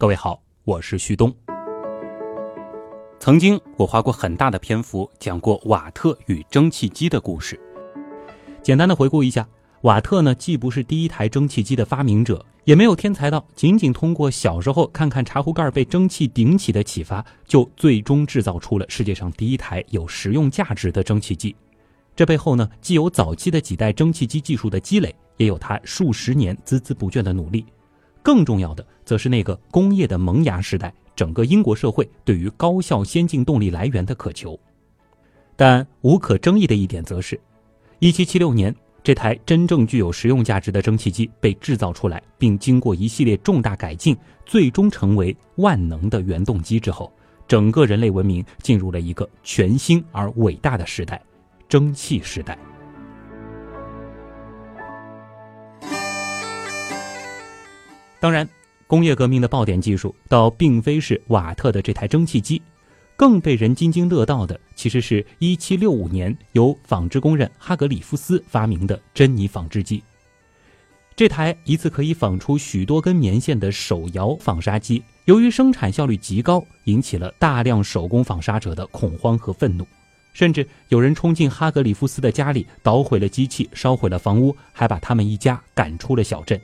各位好，我是旭东。曾经我花过很大的篇幅讲过瓦特与蒸汽机的故事。简单的回顾一下，瓦特呢既不是第一台蒸汽机的发明者，也没有天才到仅仅通过小时候看看茶壶盖被蒸汽顶起的启发，就最终制造出了世界上第一台有实用价值的蒸汽机。这背后呢，既有早期的几代蒸汽机技术的积累，也有他数十年孜孜不倦的努力。更重要的，则是那个工业的萌芽时代，整个英国社会对于高效先进动力来源的渴求。但无可争议的一点，则是，1776年这台真正具有实用价值的蒸汽机被制造出来，并经过一系列重大改进，最终成为万能的原动机之后，整个人类文明进入了一个全新而伟大的时代——蒸汽时代。当然，工业革命的爆点技术倒并非是瓦特的这台蒸汽机，更被人津津乐道的其实是一七六五年由纺织工人哈格里夫斯发明的珍妮纺织机。这台一次可以纺出许多根棉线的手摇纺纱机，由于生产效率极高，引起了大量手工纺纱者的恐慌和愤怒，甚至有人冲进哈格里夫斯的家里，捣毁了机器，烧毁了房屋，还把他们一家赶出了小镇。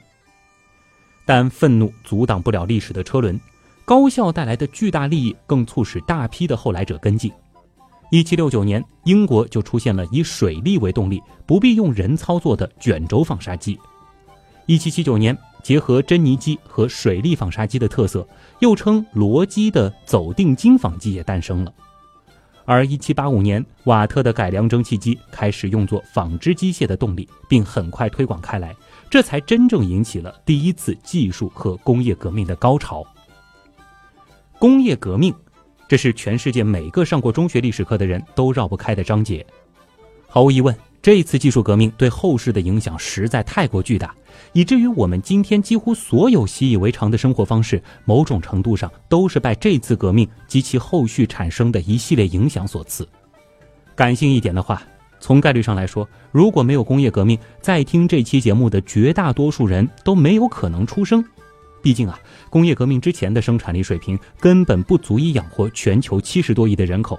但愤怒阻挡不了历史的车轮，高效带来的巨大利益更促使大批的后来者跟进。一七六九年，英国就出现了以水力为动力、不必用人操作的卷轴纺纱机。一七七九年，结合珍妮机和水力纺纱机的特色，又称罗机的走定金纺机也诞生了。而一七八五年，瓦特的改良蒸汽机开始用作纺织机械的动力，并很快推广开来。这才真正引起了第一次技术和工业革命的高潮。工业革命，这是全世界每个上过中学历史课的人都绕不开的章节。毫无疑问，这一次技术革命对后世的影响实在太过巨大，以至于我们今天几乎所有习以为常的生活方式，某种程度上都是拜这次革命及其后续产生的一系列影响所赐。感性一点的话。从概率上来说，如果没有工业革命，在听这期节目的绝大多数人都没有可能出生。毕竟啊，工业革命之前的生产力水平根本不足以养活全球七十多亿的人口，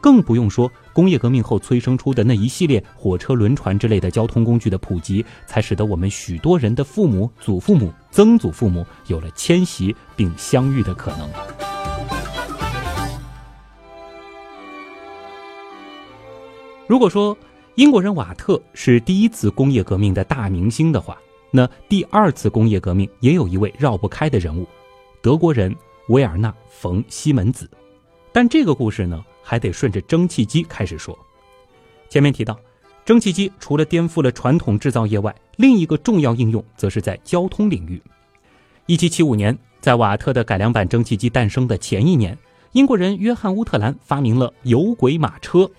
更不用说工业革命后催生出的那一系列火车、轮船之类的交通工具的普及，才使得我们许多人的父母、祖父母、曾祖父母有了迁徙并相遇的可能。如果说英国人瓦特是第一次工业革命的大明星的话，那第二次工业革命也有一位绕不开的人物，德国人维尔纳·冯·西门子。但这个故事呢，还得顺着蒸汽机开始说。前面提到，蒸汽机除了颠覆了传统制造业外，另一个重要应用则是在交通领域。一七七五年，在瓦特的改良版蒸汽机诞生的前一年，英国人约翰·乌特兰发明了有轨马车。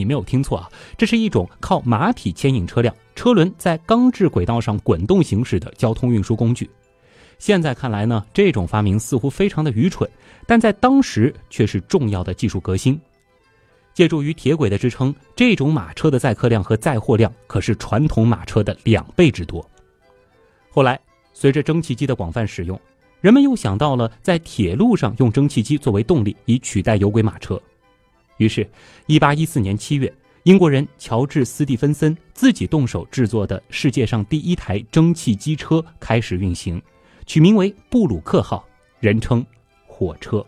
你没有听错啊，这是一种靠马匹牵引车辆，车轮在钢制轨道上滚动行驶的交通运输工具。现在看来呢，这种发明似乎非常的愚蠢，但在当时却是重要的技术革新。借助于铁轨的支撑，这种马车的载客量和载货量可是传统马车的两倍之多。后来，随着蒸汽机的广泛使用，人们又想到了在铁路上用蒸汽机作为动力，以取代有轨马车。于是，1814年7月，英国人乔治·斯蒂芬森自己动手制作的世界上第一台蒸汽机车开始运行，取名为“布鲁克号”，人称“火车”。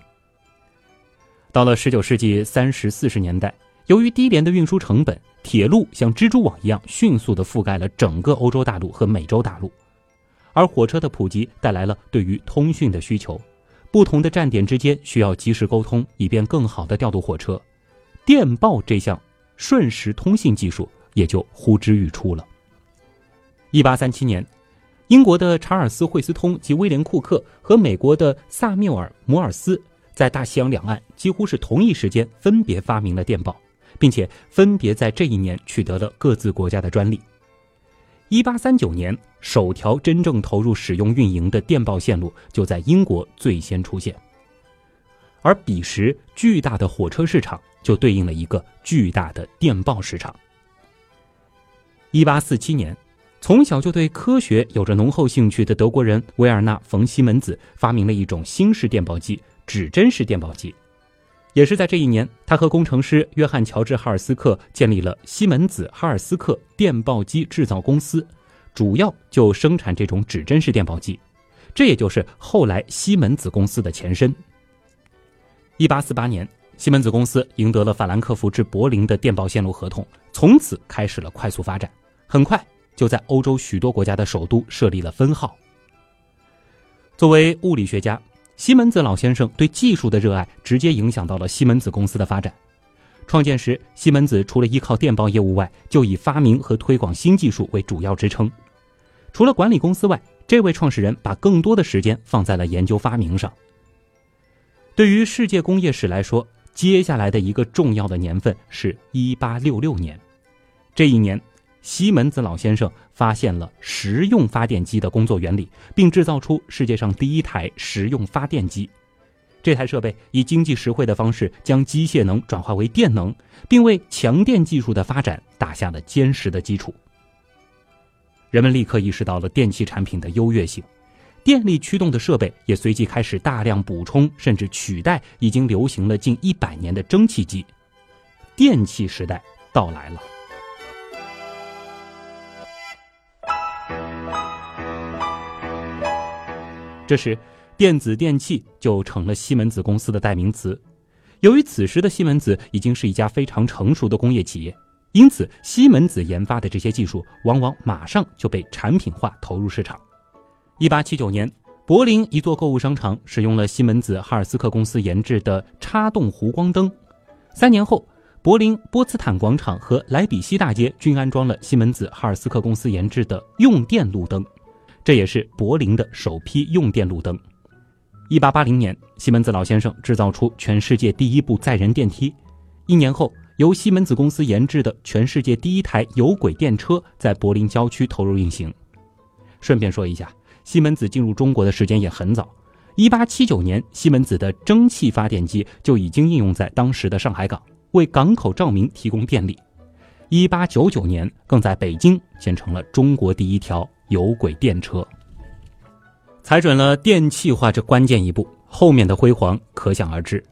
到了19世纪30、40年代，由于低廉的运输成本，铁路像蜘蛛网一样迅速地覆盖了整个欧洲大陆和美洲大陆，而火车的普及带来了对于通讯的需求，不同的站点之间需要及时沟通，以便更好的调度火车。电报这项瞬时通信技术也就呼之欲出了。一八三七年，英国的查尔斯·惠斯通及威廉·库克和美国的萨缪尔·摩尔斯在大西洋两岸几乎是同一时间分别发明了电报，并且分别在这一年取得了各自国家的专利。一八三九年，首条真正投入使用运营的电报线路就在英国最先出现，而彼时巨大的火车市场。就对应了一个巨大的电报市场。一八四七年，从小就对科学有着浓厚兴趣的德国人维尔纳·冯·西门子发明了一种新式电报机——指针式电报机。也是在这一年，他和工程师约翰·乔治·哈尔斯克建立了西门子哈尔斯克电报机制造公司，主要就生产这种指针式电报机。这也就是后来西门子公司的前身。一八四八年，西门子公司赢得了法兰克福至柏林的电报线路合同，从此开始了快速发展。很快。就在欧洲许多国家的首都设立了分号。作为物理学家，西门子老先生对技术的热爱直接影响到了西门子公司的发展。创建时，西门子除了依靠电报业务外，就以发明和推广新技术为主要支撑。除了管理公司外，这位创始人把更多的时间放在了研究发明上。对于世界工业史来说，接下来的一个重要的年份是一八六六年，这一年。西门子老先生发现了实用发电机的工作原理，并制造出世界上第一台实用发电机。这台设备以经济实惠的方式将机械能转化为电能，并为强电技术的发展打下了坚实的基础。人们立刻意识到了电器产品的优越性，电力驱动的设备也随即开始大量补充甚至取代已经流行了近一百年的蒸汽机。电气时代到来了。这时，电子电器就成了西门子公司的代名词。由于此时的西门子已经是一家非常成熟的工业企业，因此西门子研发的这些技术往往马上就被产品化投入市场。一八七九年，柏林一座购物商场使用了西门子哈尔斯克公司研制的插动弧光灯。三年后，柏林波茨坦广场和莱比锡大街均安装了西门子哈尔斯克公司研制的用电路灯。这也是柏林的首批用电路灯。一八八零年，西门子老先生制造出全世界第一部载人电梯。一年后，由西门子公司研制的全世界第一台有轨电车在柏林郊区投入运行。顺便说一下，西门子进入中国的时间也很早。一八七九年，西门子的蒸汽发电机就已经应用在当时的上海港，为港口照明提供电力。一八九九年，更在北京建成了中国第一条。有轨电车踩准了电气化这关键一步，后面的辉煌可想而知。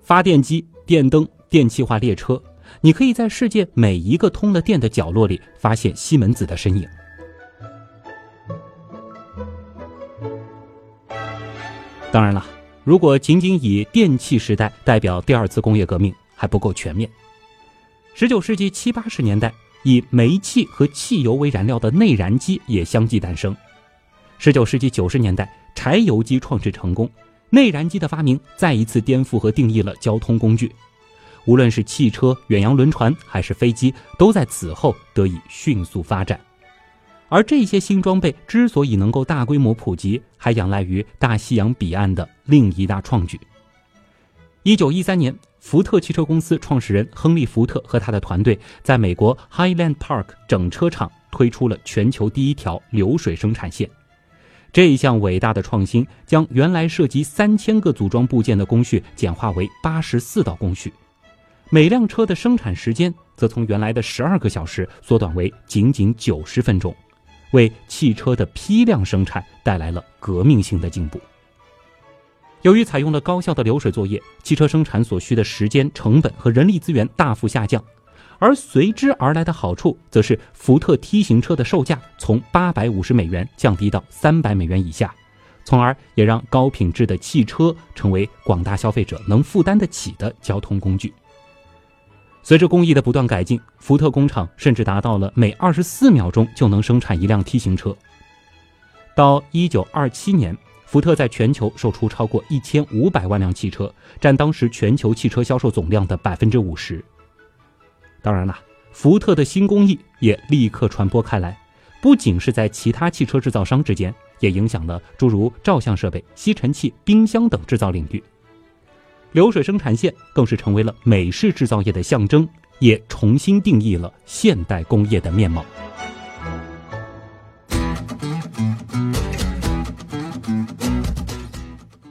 发电机、电灯、电气化列车，你可以在世界每一个通了电的角落里发现西门子的身影。当然了，如果仅仅以电气时代代表第二次工业革命还不够全面。十九世纪七八十年代。以煤气和汽油为燃料的内燃机也相继诞生。十九世纪九十年代，柴油机创制成功，内燃机的发明再一次颠覆和定义了交通工具。无论是汽车、远洋轮船还是飞机，都在此后得以迅速发展。而这些新装备之所以能够大规模普及，还仰赖于大西洋彼岸的另一大创举。一九一三年。福特汽车公司创始人亨利·福特和他的团队在美国 Highland Park 整车厂推出了全球第一条流水生产线。这一项伟大的创新将原来涉及三千个组装部件的工序简化为八十四道工序，每辆车的生产时间则从原来的十二个小时缩短为仅仅九十分钟，为汽车的批量生产带来了革命性的进步。由于采用了高效的流水作业，汽车生产所需的时间、成本和人力资源大幅下降，而随之而来的好处，则是福特 T 型车的售价从八百五十美元降低到三百美元以下，从而也让高品质的汽车成为广大消费者能负担得起的交通工具。随着工艺的不断改进，福特工厂甚至达到了每二十四秒钟就能生产一辆 T 型车。到一九二七年。福特在全球售出超过一千五百万辆汽车，占当时全球汽车销售总量的百分之五十。当然了，福特的新工艺也立刻传播开来，不仅是在其他汽车制造商之间，也影响了诸如照相设备、吸尘器、冰箱等制造领域。流水生产线更是成为了美式制造业的象征，也重新定义了现代工业的面貌。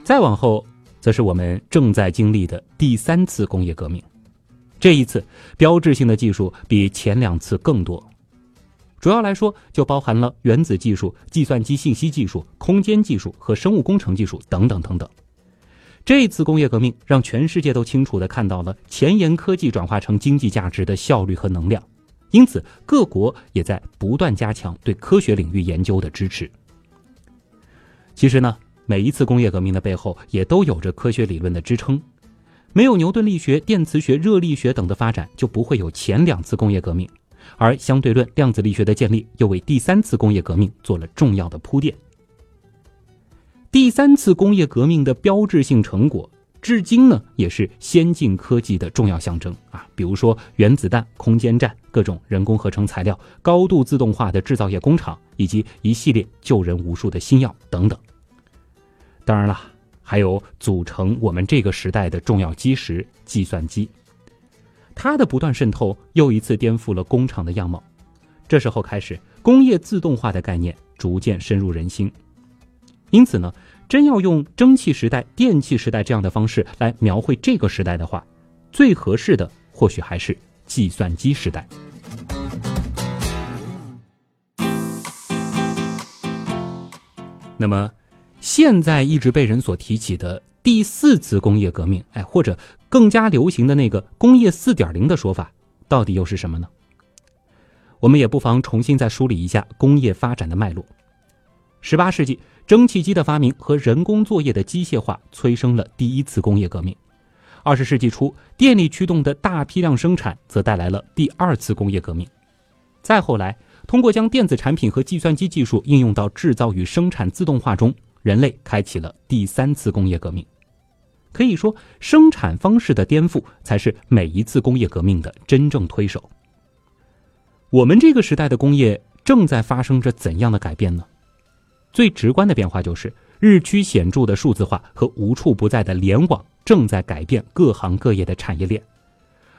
再往后，则是我们正在经历的第三次工业革命。这一次，标志性的技术比前两次更多。主要来说就包含了原子技术、计算机信息技术、空间技术和生物工程技术等等等等。这次工业革命让全世界都清楚地看到了前沿科技转化成经济价值的效率和能量，因此各国也在不断加强对科学领域研究的支持。其实呢，每一次工业革命的背后也都有着科学理论的支撑。没有牛顿力学、电磁学、热力学等的发展，就不会有前两次工业革命。而相对论、量子力学的建立，又为第三次工业革命做了重要的铺垫。第三次工业革命的标志性成果，至今呢也是先进科技的重要象征啊，比如说原子弹、空间站、各种人工合成材料、高度自动化的制造业工厂，以及一系列救人无数的新药等等。当然了，还有组成我们这个时代的重要基石——计算机。它的不断渗透，又一次颠覆了工厂的样貌。这时候开始，工业自动化的概念逐渐深入人心。因此呢，真要用蒸汽时代、电气时代这样的方式来描绘这个时代的话，最合适的或许还是计算机时代。那么。现在一直被人所提起的第四次工业革命，哎，或者更加流行的那个工业四点零的说法，到底又是什么呢？我们也不妨重新再梳理一下工业发展的脉络。十八世纪，蒸汽机的发明和人工作业的机械化催生了第一次工业革命。二十世纪初，电力驱动的大批量生产则带来了第二次工业革命。再后来，通过将电子产品和计算机技术应用到制造与生产自动化中。人类开启了第三次工业革命，可以说，生产方式的颠覆才是每一次工业革命的真正推手。我们这个时代的工业正在发生着怎样的改变呢？最直观的变化就是日趋显著的数字化和无处不在的联网正在改变各行各业的产业链，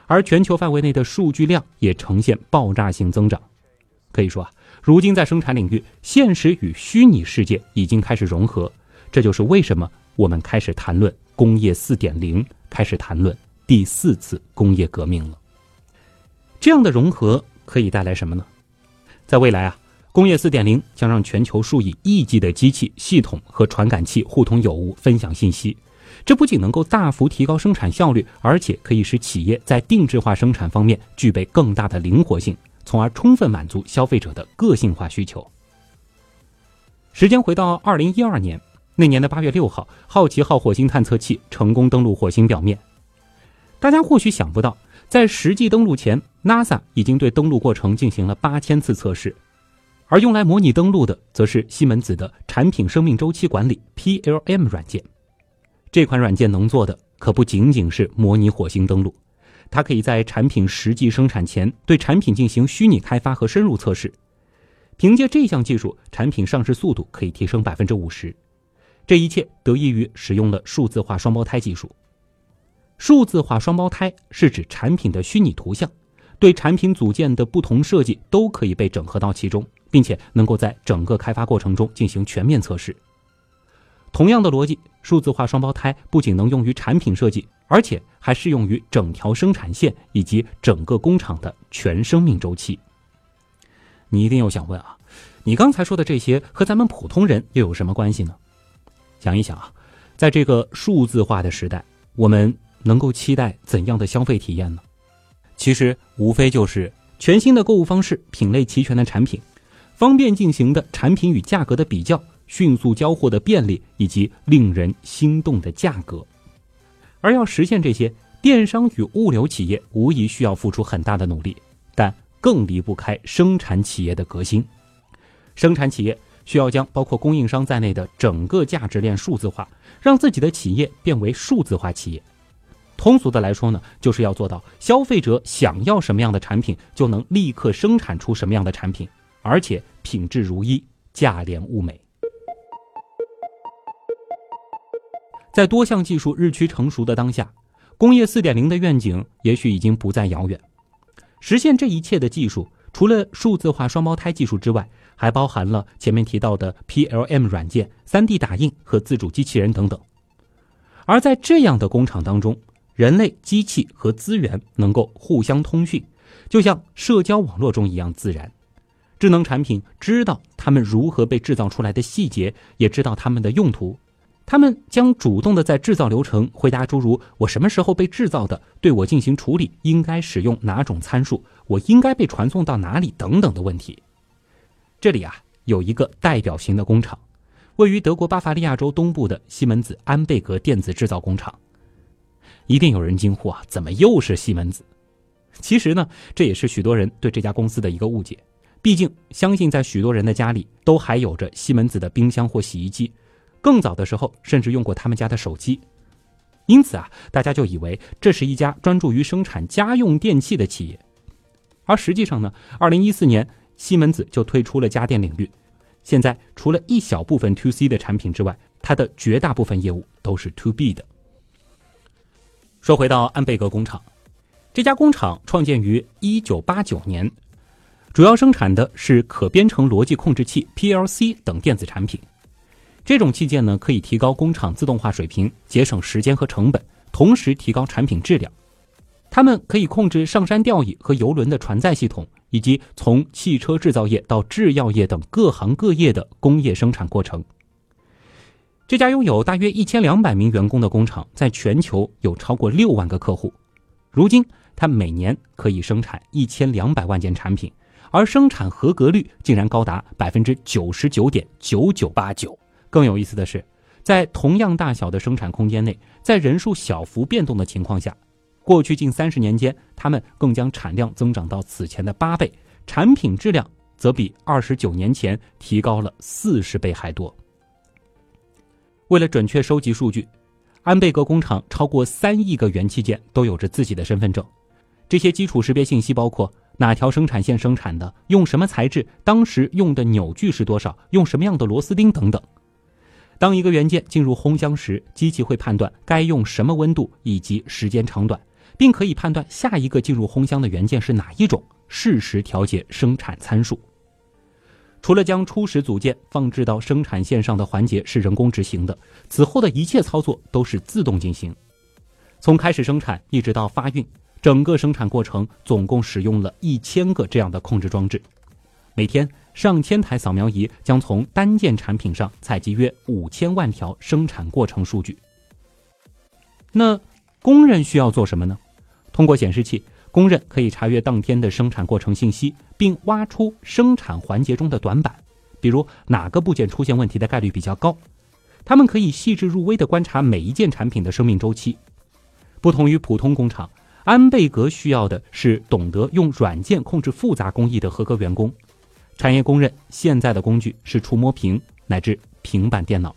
而全球范围内的数据量也呈现爆炸性增长。可以说啊。如今，在生产领域，现实与虚拟世界已经开始融合，这就是为什么我们开始谈论工业四点零，开始谈论第四次工业革命了。这样的融合可以带来什么呢？在未来啊，工业四点零将让全球数以亿计的机器、系统和传感器互通有无、分享信息。这不仅能够大幅提高生产效率，而且可以使企业在定制化生产方面具备更大的灵活性。从而充分满足消费者的个性化需求。时间回到二零一二年，那年的八月六号，好奇号火星探测器成功登陆火星表面。大家或许想不到，在实际登陆前，NASA 已经对登陆过程进行了八千次测试，而用来模拟登陆的，则是西门子的产品生命周期管理 （PLM） 软件。这款软件能做的，可不仅仅是模拟火星登陆。它可以在产品实际生产前对产品进行虚拟开发和深入测试，凭借这项技术，产品上市速度可以提升百分之五十。这一切得益于使用了数字化双胞胎技术。数字化双胞胎是指产品的虚拟图像，对产品组件的不同设计都可以被整合到其中，并且能够在整个开发过程中进行全面测试。同样的逻辑，数字化双胞胎不仅能用于产品设计，而且还适用于整条生产线以及整个工厂的全生命周期。你一定又想问啊，你刚才说的这些和咱们普通人又有什么关系呢？想一想啊，在这个数字化的时代，我们能够期待怎样的消费体验呢？其实无非就是全新的购物方式、品类齐全的产品、方便进行的产品与价格的比较。迅速交货的便利以及令人心动的价格，而要实现这些，电商与物流企业无疑需要付出很大的努力，但更离不开生产企业的革新。生产企业需要将包括供应商在内的整个价值链数字化，让自己的企业变为数字化企业。通俗的来说呢，就是要做到消费者想要什么样的产品，就能立刻生产出什么样的产品，而且品质如一，价廉物美。在多项技术日趋成熟的当下，工业四点零的愿景也许已经不再遥远。实现这一切的技术，除了数字化双胞胎技术之外，还包含了前面提到的 PLM 软件、3D 打印和自主机器人等等。而在这样的工厂当中，人类、机器和资源能够互相通讯，就像社交网络中一样自然。智能产品知道它们如何被制造出来的细节，也知道它们的用途。他们将主动的在制造流程回答诸如“我什么时候被制造的？对我进行处理应该使用哪种参数？我应该被传送到哪里？”等等的问题。这里啊有一个代表型的工厂，位于德国巴伐利亚州东部的西门子安贝格电子制造工厂。一定有人惊呼啊，怎么又是西门子？其实呢，这也是许多人对这家公司的一个误解。毕竟，相信在许多人的家里都还有着西门子的冰箱或洗衣机。更早的时候，甚至用过他们家的手机，因此啊，大家就以为这是一家专注于生产家用电器的企业。而实际上呢，二零一四年西门子就退出了家电领域，现在除了一小部分 To C 的产品之外，它的绝大部分业务都是 To B 的。说回到安贝格工厂，这家工厂创建于一九八九年，主要生产的是可编程逻辑控制器 PLC 等电子产品。这种器件呢，可以提高工厂自动化水平，节省时间和成本，同时提高产品质量。它们可以控制上山吊椅和游轮的船载系统，以及从汽车制造业到制药业等各行各业的工业生产过程。这家拥有大约一千两百名员工的工厂，在全球有超过六万个客户。如今，它每年可以生产一千两百万件产品，而生产合格率竟然高达百分之九十九点九九八九。更有意思的是，在同样大小的生产空间内，在人数小幅变动的情况下，过去近三十年间，他们更将产量增长到此前的八倍，产品质量则比二十九年前提高了四十倍还多。为了准确收集数据，安贝格工厂超过三亿个元器件都有着自己的身份证，这些基础识别信息包括哪条生产线生产的、用什么材质、当时用的扭矩是多少、用什么样的螺丝钉等等。当一个元件进入烘箱时，机器会判断该用什么温度以及时间长短，并可以判断下一个进入烘箱的元件是哪一种，适时调节生产参数。除了将初始组件放置到生产线上的环节是人工执行的，此后的一切操作都是自动进行。从开始生产一直到发运，整个生产过程总共使用了一千个这样的控制装置，每天。上千台扫描仪将从单件产品上采集约五千万条生产过程数据。那工人需要做什么呢？通过显示器，工人可以查阅当天的生产过程信息，并挖出生产环节中的短板，比如哪个部件出现问题的概率比较高。他们可以细致入微地观察每一件产品的生命周期。不同于普通工厂，安贝格需要的是懂得用软件控制复杂工艺的合格员工。产业公认，现在的工具是触摸屏乃至平板电脑。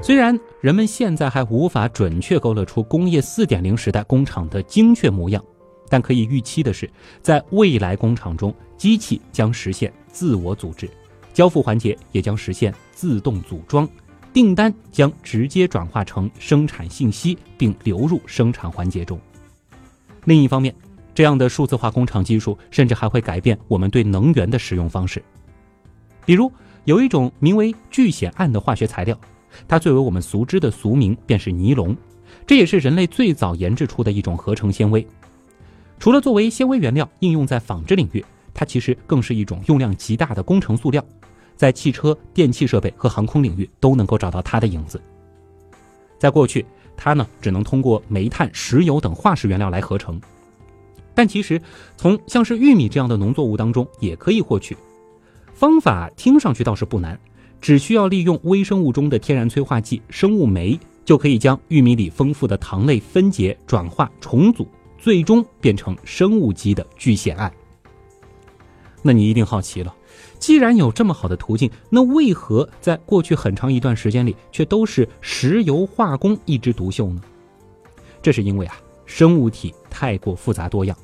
虽然人们现在还无法准确勾勒出工业四点零时代工厂的精确模样，但可以预期的是，在未来工厂中，机器将实现自我组织，交付环节也将实现自动组装，订单将直接转化成生产信息，并流入生产环节中。另一方面，这样的数字化工厂技术甚至还会改变我们对能源的使用方式。比如，有一种名为聚酰胺的化学材料，它最为我们熟知的俗名便是尼龙，这也是人类最早研制出的一种合成纤维。除了作为纤维原料应用在纺织领域，它其实更是一种用量极大的工程塑料，在汽车、电气设备和航空领域都能够找到它的影子。在过去。它呢，只能通过煤炭、石油等化石原料来合成，但其实从像是玉米这样的农作物当中也可以获取。方法听上去倒是不难，只需要利用微生物中的天然催化剂生物酶，就可以将玉米里丰富的糖类分解、转化、重组，最终变成生物基的聚酰胺。那你一定好奇了。既然有这么好的途径，那为何在过去很长一段时间里却都是石油化工一枝独秀呢？这是因为啊，生物体太过复杂多样，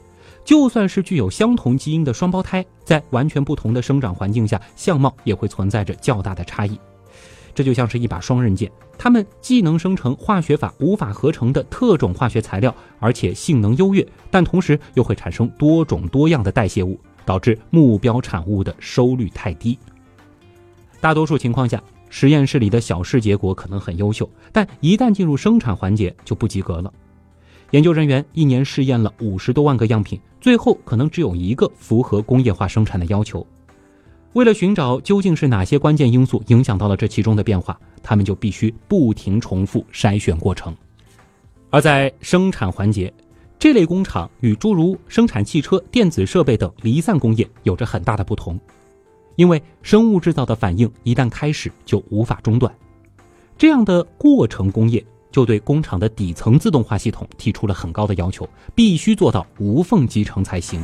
就算是具有相同基因的双胞胎，在完全不同的生长环境下，相貌也会存在着较大的差异。这就像是一把双刃剑，它们既能生成化学法无法合成的特种化学材料，而且性能优越，但同时又会产生多种多样的代谢物。导致目标产物的收率太低。大多数情况下，实验室里的小试结果可能很优秀，但一旦进入生产环节就不及格了。研究人员一年试验了五十多万个样品，最后可能只有一个符合工业化生产的要求。为了寻找究竟是哪些关键因素影响到了这其中的变化，他们就必须不停重复筛选过程。而在生产环节，这类工厂与诸如生产汽车、电子设备等离散工业有着很大的不同，因为生物制造的反应一旦开始就无法中断，这样的过程工业。就对工厂的底层自动化系统提出了很高的要求，必须做到无缝集成才行。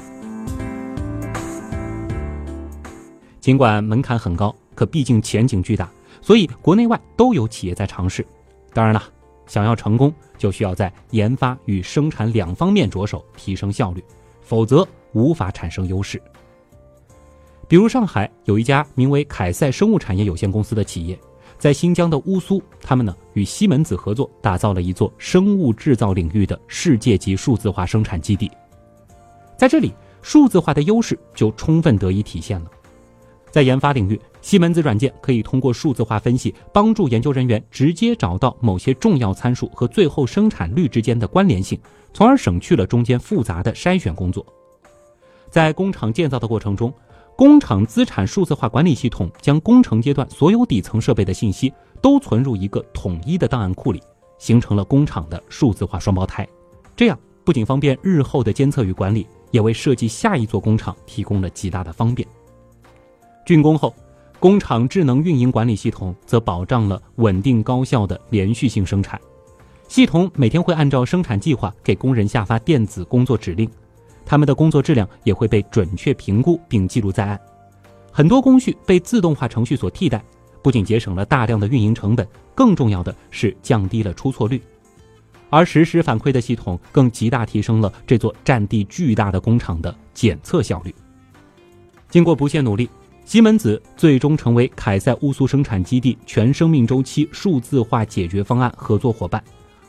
尽管门槛很高，可毕竟前景巨大，所以国内外都有企业在尝试。当然了，想要成功，就需要在研发与生产两方面着手提升效率，否则无法产生优势。比如上海有一家名为凯赛生物产业有限公司的企业。在新疆的乌苏，他们呢与西门子合作，打造了一座生物制造领域的世界级数字化生产基地。在这里，数字化的优势就充分得以体现了。在研发领域，西门子软件可以通过数字化分析，帮助研究人员直接找到某些重要参数和最后生产率之间的关联性，从而省去了中间复杂的筛选工作。在工厂建造的过程中，工厂资产数字化管理系统将工程阶段所有底层设备的信息都存入一个统一的档案库里，形成了工厂的数字化双胞胎。这样不仅方便日后的监测与管理，也为设计下一座工厂提供了极大的方便。竣工后，工厂智能运营管理系统则保障了稳定高效的连续性生产。系统每天会按照生产计划给工人下发电子工作指令。他们的工作质量也会被准确评估并记录在案，很多工序被自动化程序所替代，不仅节省了大量的运营成本，更重要的是降低了出错率。而实时反馈的系统更极大提升了这座占地巨大的工厂的检测效率。经过不懈努力，西门子最终成为凯塞乌苏生产基地全生命周期数字化解决方案合作伙伴，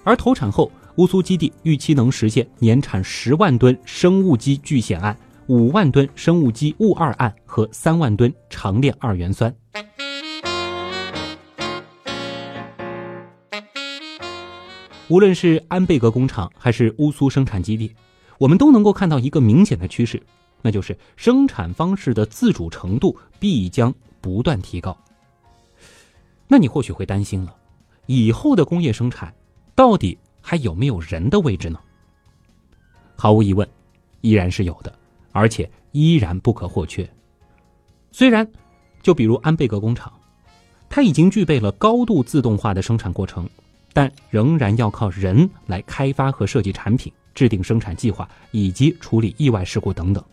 而投产后。乌苏基地预期能实现年产十万吨生物基聚酰胺、五万吨生物基戊二胺和三万吨长链二元酸。无论是安贝格工厂还是乌苏生产基地，我们都能够看到一个明显的趋势，那就是生产方式的自主程度必将不断提高。那你或许会担心了，以后的工业生产到底？还有没有人的位置呢？毫无疑问，依然是有的，而且依然不可或缺。虽然，就比如安贝格工厂，它已经具备了高度自动化的生产过程，但仍然要靠人来开发和设计产品、制定生产计划以及处理意外事故等等。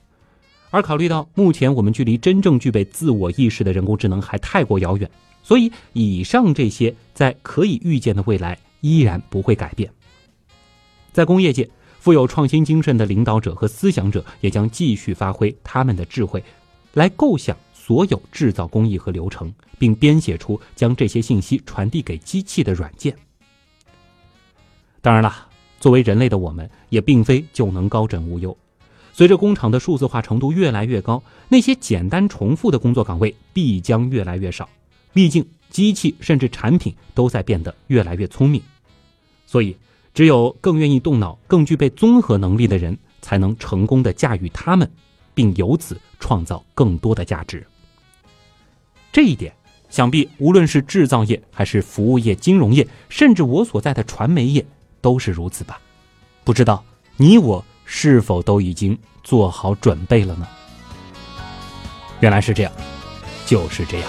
而考虑到目前我们距离真正具备自我意识的人工智能还太过遥远，所以以上这些在可以预见的未来依然不会改变。在工业界，富有创新精神的领导者和思想者也将继续发挥他们的智慧，来构想所有制造工艺和流程，并编写出将这些信息传递给机器的软件。当然了，作为人类的我们，也并非就能高枕无忧。随着工厂的数字化程度越来越高，那些简单重复的工作岗位必将越来越少。毕竟，机器甚至产品都在变得越来越聪明，所以。只有更愿意动脑、更具备综合能力的人，才能成功的驾驭他们，并由此创造更多的价值。这一点，想必无论是制造业，还是服务业、金融业，甚至我所在的传媒业，都是如此吧？不知道你我是否都已经做好准备了呢？原来是这样，就是这样。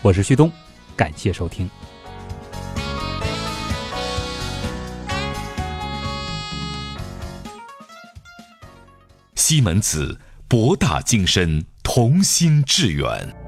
我是旭东，感谢收听。西门子，博大精深，同心致远。